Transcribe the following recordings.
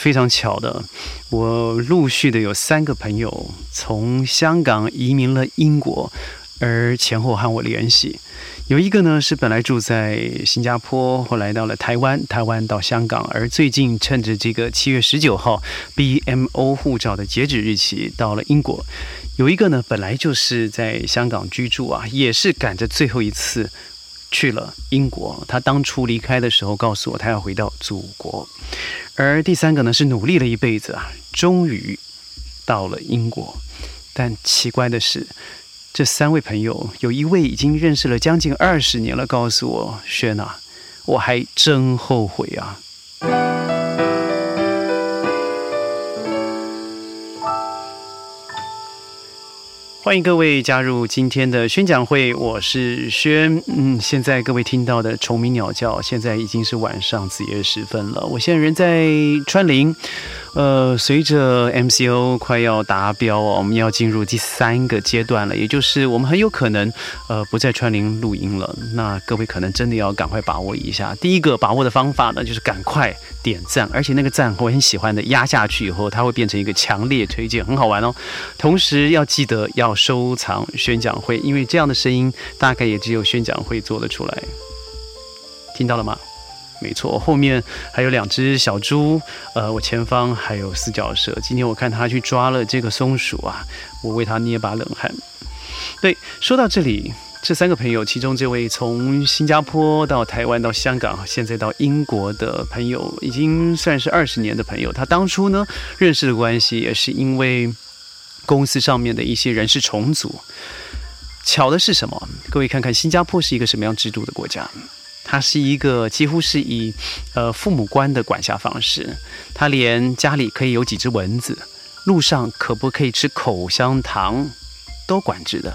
非常巧的，我陆续的有三个朋友从香港移民了英国，而前后和我联系。有一个呢是本来住在新加坡，后来到了台湾，台湾到香港，而最近趁着这个七月十九号 BMO 护照的截止日期到了英国。有一个呢本来就是在香港居住啊，也是赶着最后一次去了英国。他当初离开的时候告诉我，他要回到祖国。而第三个呢是努力了一辈子啊，终于到了英国。但奇怪的是。这三位朋友，有一位已经认识了将近二十年了，告诉我：“轩呐，我还真后悔啊。”欢迎各位加入今天的宣讲会，我是轩。嗯，现在各位听到的虫鸣鸟叫，现在已经是晚上子夜时分了。我现在人在川林，呃，随着 MCO 快要达标哦，我们要进入第三个阶段了，也就是我们很有可能呃不在川林录音了。那各位可能真的要赶快把握一下。第一个把握的方法呢，就是赶快点赞，而且那个赞我很喜欢的，压下去以后它会变成一个强烈推荐，很好玩哦。同时要记得要。收藏宣讲会，因为这样的声音大概也只有宣讲会做得出来。听到了吗？没错，后面还有两只小猪，呃，我前方还有四脚蛇。今天我看他去抓了这个松鼠啊，我为他捏把冷汗。对，说到这里，这三个朋友，其中这位从新加坡到台湾到香港，现在到英国的朋友，已经算是二十年的朋友。他当初呢认识的关系，也是因为。公司上面的一些人事重组，巧的是什么？各位看看新加坡是一个什么样制度的国家？它是一个几乎是以呃父母官的管辖方式，他连家里可以有几只蚊子，路上可不可以吃口香糖，都管制的。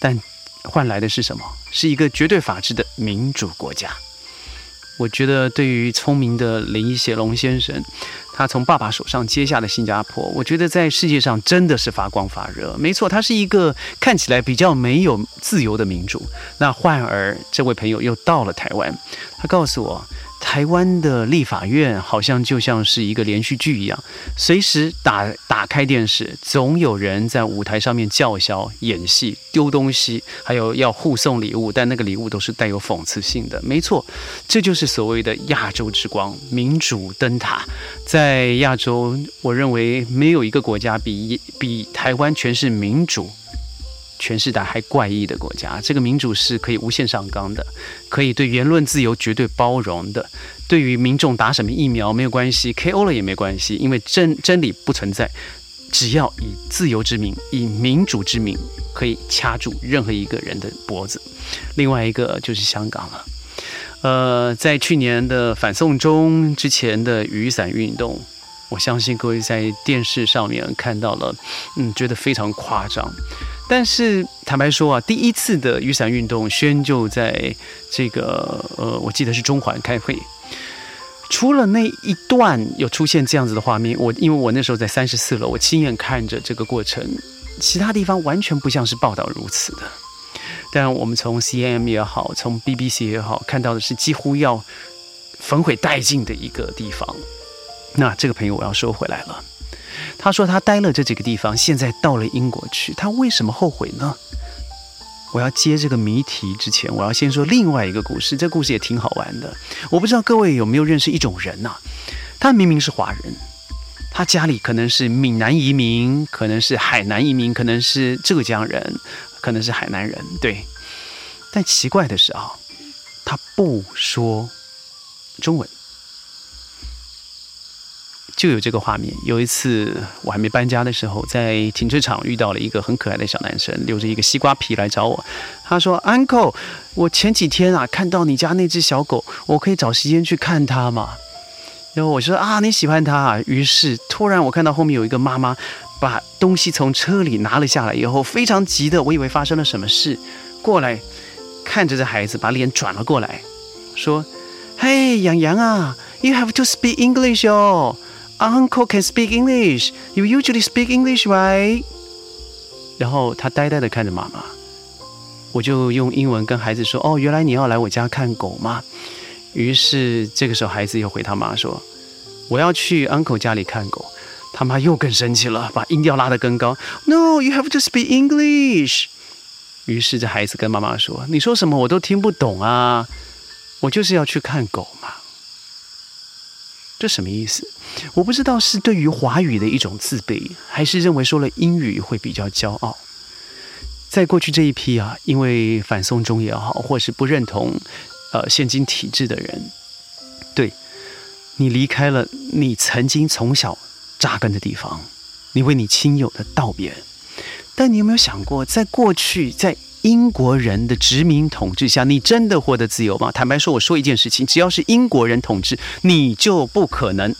但换来的是什么？是一个绝对法治的民主国家。我觉得对于聪明的林显龙先生。他从爸爸手上接下了新加坡，我觉得在世界上真的是发光发热。没错，他是一个看起来比较没有自由的民主。那换而这位朋友又到了台湾，他告诉我。台湾的立法院好像就像是一个连续剧一样，随时打打开电视，总有人在舞台上面叫嚣、演戏、丢东西，还有要互送礼物，但那个礼物都是带有讽刺性的。没错，这就是所谓的亚洲之光——民主灯塔。在亚洲，我认为没有一个国家比比台湾全是民主。全世代还怪异的国家，这个民主是可以无限上纲的，可以对言论自由绝对包容的。对于民众打什么疫苗没有关系，KO 了也没关系，因为真真理不存在。只要以自由之名，以民主之名，可以掐住任何一个人的脖子。另外一个就是香港了，呃，在去年的反送中之前的雨伞运动，我相信各位在电视上面看到了，嗯，觉得非常夸张。但是坦白说啊，第一次的雨伞运动，宣就在这个呃，我记得是中环开会。除了那一段有出现这样子的画面，我因为我那时候在三十四楼，我亲眼看着这个过程，其他地方完全不像是报道如此的。但我们从 C M 也好，从 B B C 也好，看到的是几乎要焚毁殆尽的一个地方。那这个朋友我要收回来了。他说他待了这几个地方，现在到了英国去，他为什么后悔呢？我要接这个谜题之前，我要先说另外一个故事。这故事也挺好玩的。我不知道各位有没有认识一种人呐？他明明是华人，他家里可能是闽南移民，可能是海南移民，可能是浙江人，可能是海南人，对。但奇怪的是啊，他不说中文。就有这个画面。有一次我还没搬家的时候，在停车场遇到了一个很可爱的小男生，留着一个西瓜皮来找我。他说：“Uncle，我前几天啊看到你家那只小狗，我可以找时间去看它吗？”然后我说：“啊，你喜欢它啊？”于是突然我看到后面有一个妈妈把东西从车里拿了下来，以后非常急的，我以为发生了什么事，过来看着这孩子，把脸转了过来，说：“嘿，洋洋啊，You have to speak English 哦。” Uncle can speak English. You usually speak English, right? 然后他呆呆的看着妈妈，我就用英文跟孩子说：“哦，原来你要来我家看狗吗？”于是这个时候孩子又回他妈说我要去 uncle 家里看狗，他妈又更生气了，把音调拉得更高。No, you have to speak English。于是这孩子跟妈妈说：“你说什么我都听不懂啊，我就是要去看狗嘛。”这什么意思？我不知道是对于华语的一种自卑，还是认为说了英语会比较骄傲。在过去这一批啊，因为反送中也好，或是不认同呃现今体制的人，对你离开了你曾经从小扎根的地方，你为你亲友的道别。但你有没有想过，在过去在？英国人的殖民统治下，你真的获得自由吗？坦白说，我说一件事情，只要是英国人统治，你就不可能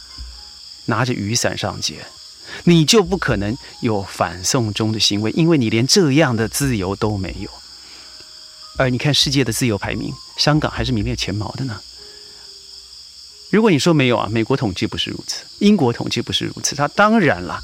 拿着雨伞上街，你就不可能有反送中的行为，因为你连这样的自由都没有。而你看世界的自由排名，香港还是名列前茅的呢。如果你说没有啊，美国统计不是如此，英国统计不是如此，它当然了。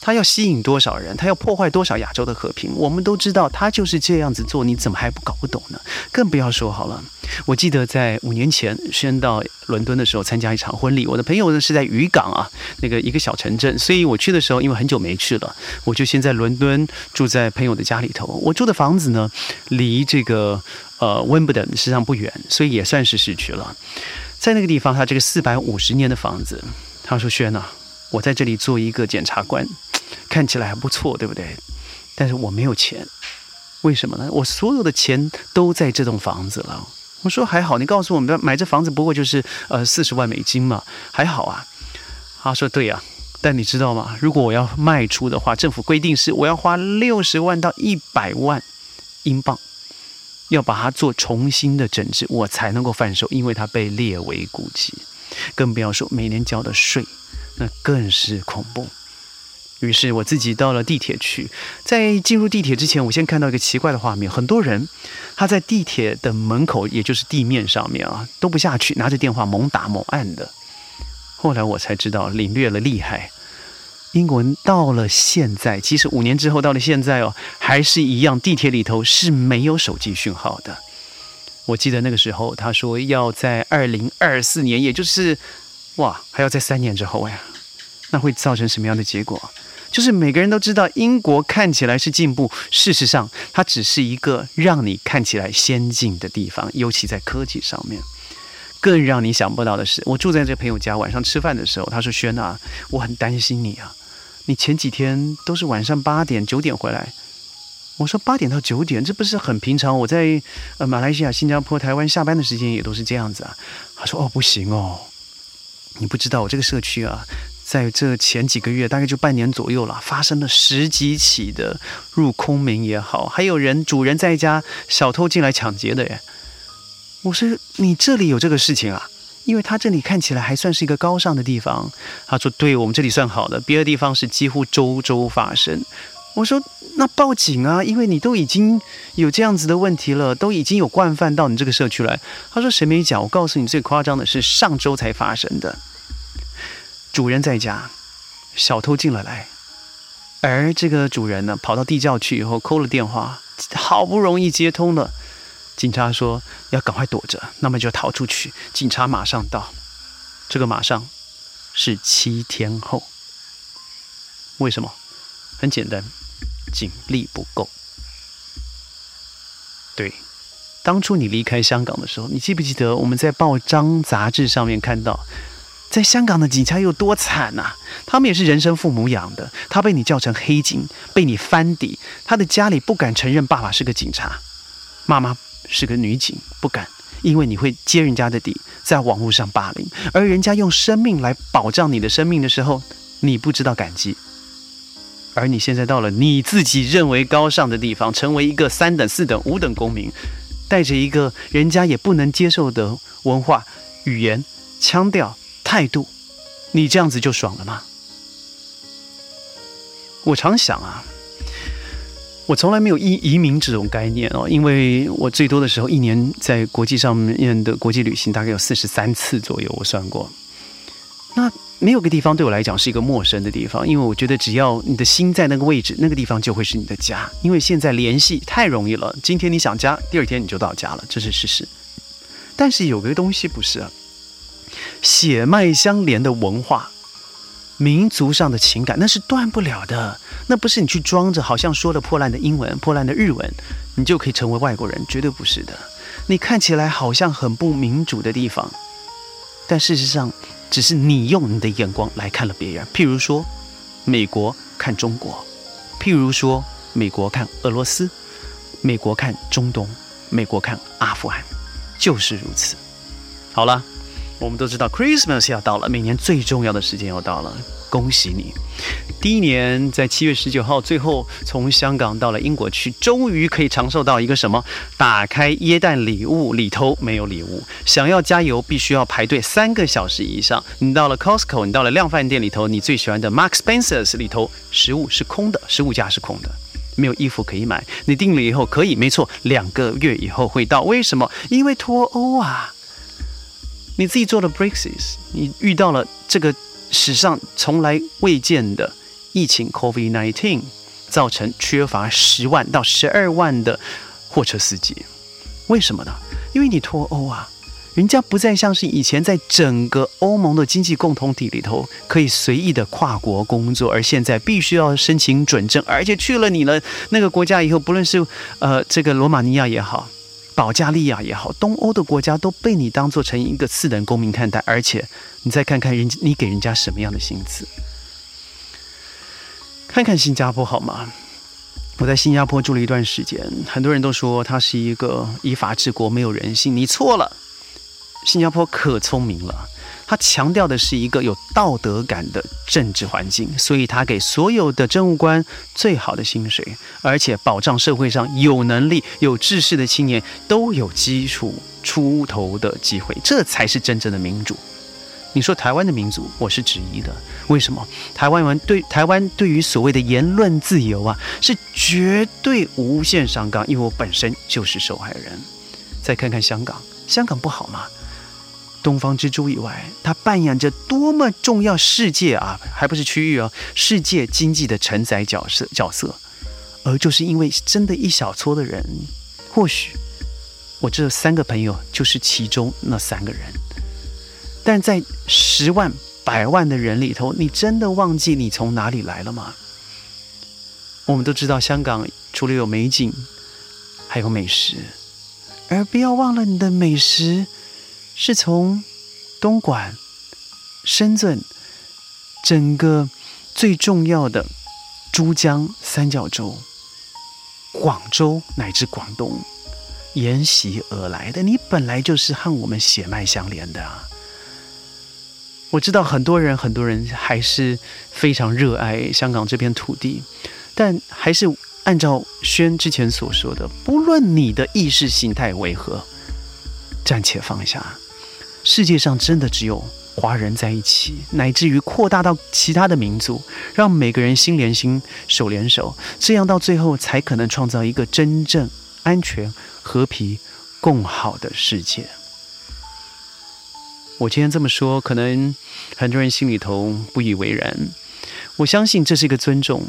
他要吸引多少人？他要破坏多少亚洲的和平？我们都知道，他就是这样子做。你怎么还不搞不懂呢？更不要说好了。我记得在五年前，先到伦敦的时候参加一场婚礼。我的朋友呢是在渔港啊，那个一个小城镇。所以我去的时候，因为很久没去了，我就先在伦敦住在朋友的家里头。我住的房子呢，离这个呃温布顿实际上不远，所以也算是市区了。在那个地方，他这个四百五十年的房子，他说：“轩呐，我在这里做一个检察官。”看起来还不错，对不对？但是我没有钱，为什么呢？我所有的钱都在这栋房子了。我说还好，你告诉我们买这房子不过就是呃四十万美金嘛，还好啊。他说对呀，但你知道吗？如果我要卖出的话，政府规定是我要花六十万到一百万英镑，要把它做重新的整治，我才能够贩售，因为它被列为古迹。更不要说每年交的税，那更是恐怖。于是我自己到了地铁去，在进入地铁之前，我先看到一个奇怪的画面：很多人他在地铁的门口，也就是地面上面啊，都不下去，拿着电话猛打猛按的。后来我才知道，领略了厉害。英国人到了现在，即使五年之后到了现在哦，还是一样，地铁里头是没有手机讯号的。我记得那个时候，他说要在二零二四年，也就是哇，还要在三年之后呀，那会造成什么样的结果？就是每个人都知道，英国看起来是进步，事实上它只是一个让你看起来先进的地方，尤其在科技上面。更让你想不到的是，我住在这朋友家，晚上吃饭的时候，他说：“轩啊，我很担心你啊，你前几天都是晚上八点、九点回来。”我说：“八点到九点，这不是很平常？我在呃马来西亚、新加坡、台湾下班的时间也都是这样子啊。”他说：“哦，不行哦，你不知道我这个社区啊。”在这前几个月，大概就半年左右了，发生了十几起的入空门也好，还有人主人在家，小偷进来抢劫的耶。我说你这里有这个事情啊？因为他这里看起来还算是一个高尚的地方。他说对我们这里算好的，别的地方是几乎周周发生。我说那报警啊，因为你都已经有这样子的问题了，都已经有惯犯到你这个社区来。他说谁没讲？我告诉你，最夸张的是上周才发生的。主人在家，小偷进了来，而这个主人呢，跑到地窖去以后，扣了电话，好不容易接通了。警察说要赶快躲着，那么就逃出去。警察马上到，这个马上是七天后。为什么？很简单，警力不够。对，当初你离开香港的时候，你记不记得我们在报章杂志上面看到？在香港的警察有多惨呐？他们也是人生父母养的，他被你叫成黑警，被你翻底，他的家里不敢承认爸爸是个警察，妈妈是个女警，不敢，因为你会揭人家的底，在网络上霸凌，而人家用生命来保障你的生命的时候，你不知道感激，而你现在到了你自己认为高尚的地方，成为一个三等、四等、五等公民，带着一个人家也不能接受的文化、语言、腔调。态度，你这样子就爽了吗？我常想啊，我从来没有移移民这种概念哦，因为我最多的时候一年在国际上面的国际旅行大概有四十三次左右，我算过。那没有个地方对我来讲是一个陌生的地方，因为我觉得只要你的心在那个位置，那个地方就会是你的家。因为现在联系太容易了，今天你想家，第二天你就到家了，这是事实。但是有个东西不是。血脉相连的文化。民族上的情感那是断不了的，那不是你去装着，好像说了破烂的英文、破烂的日文，你就可以成为外国人，绝对不是的。你看起来好像很不民主的地方，但事实上，只是你用你的眼光来看了别人。譬如说，美国看中国；譬如说，美国看俄罗斯；美国看中东；美国看阿富汗，就是如此。好了。我们都知道，Christmas 要到了，每年最重要的时间要到了。恭喜你，第一年在七月十九号，最后从香港到了英国去，终于可以尝受到一个什么？打开椰蛋礼物，里头没有礼物。想要加油，必须要排队三个小时以上。你到了 Costco，你到了量贩店里头，你最喜欢的 Mark Spencer's 里头，食物是空的，食物架是空的，没有衣服可以买。你订了以后可以，没错，两个月以后会到。为什么？因为脱欧啊。你自己做了 Brexit，你遇到了这个史上从来未见的疫情 COVID-19，造成缺乏十万到十二万的货车司机，为什么呢？因为你脱欧啊，人家不再像是以前在整个欧盟的经济共同体里头可以随意的跨国工作，而现在必须要申请准证，而且去了你了那个国家以后，不论是呃这个罗马尼亚也好。保加利亚也好，东欧的国家都被你当做成一个次等公民看待，而且你再看看人，你给人家什么样的薪资？看看新加坡好吗？我在新加坡住了一段时间，很多人都说他是一个依法治国，没有人性。你错了，新加坡可聪明了。他强调的是一个有道德感的政治环境，所以他给所有的政务官最好的薪水，而且保障社会上有能力、有志士的青年都有基础出头的机会，这才是真正的民主。你说台湾的民主，我是质疑的。为什么？台湾人对台湾对于所谓的言论自由啊，是绝对无限上纲，因为我本身就是受害人。再看看香港，香港不好吗？东方之珠以外，它扮演着多么重要世界啊，还不是区域哦，世界经济的承载角色角色。而就是因为真的一小撮的人，或许我这三个朋友就是其中那三个人。但在十万、百万的人里头，你真的忘记你从哪里来了吗？我们都知道，香港除了有美景，还有美食，而不要忘了你的美食。是从东莞、深圳整个最重要的珠江三角洲、广州乃至广东沿袭而来的。你本来就是和我们血脉相连的啊！我知道很多人，很多人还是非常热爱香港这片土地，但还是按照轩之前所说的，不论你的意识形态为何，暂且放下。世界上真的只有华人在一起，乃至于扩大到其他的民族，让每个人心连心、手连手，这样到最后才可能创造一个真正安全、和平、共好的世界。我今天这么说，可能很多人心里头不以为然。我相信这是一个尊重，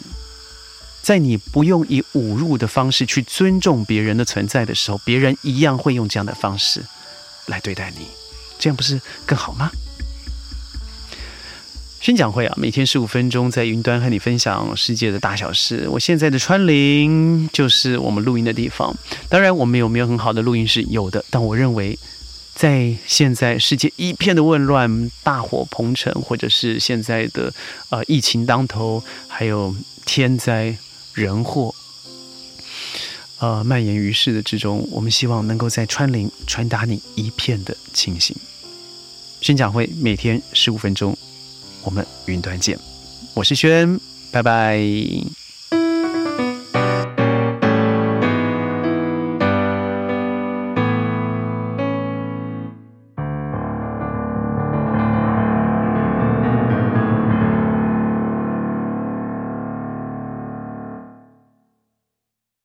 在你不用以侮辱的方式去尊重别人的存在的时候，别人一样会用这样的方式来对待你。这样不是更好吗？宣讲会啊，每天十五分钟，在云端和你分享世界的大小事。我现在的川林就是我们录音的地方。当然，我们有没有很好的录音室？有的。但我认为，在现在世界一片的混乱、大火鹏程，或者是现在的呃疫情当头，还有天灾人祸。呃，蔓延于世的之中，我们希望能够在川林传达你一片的清醒。宣讲会每天十五分钟，我们云端见。我是轩，拜拜。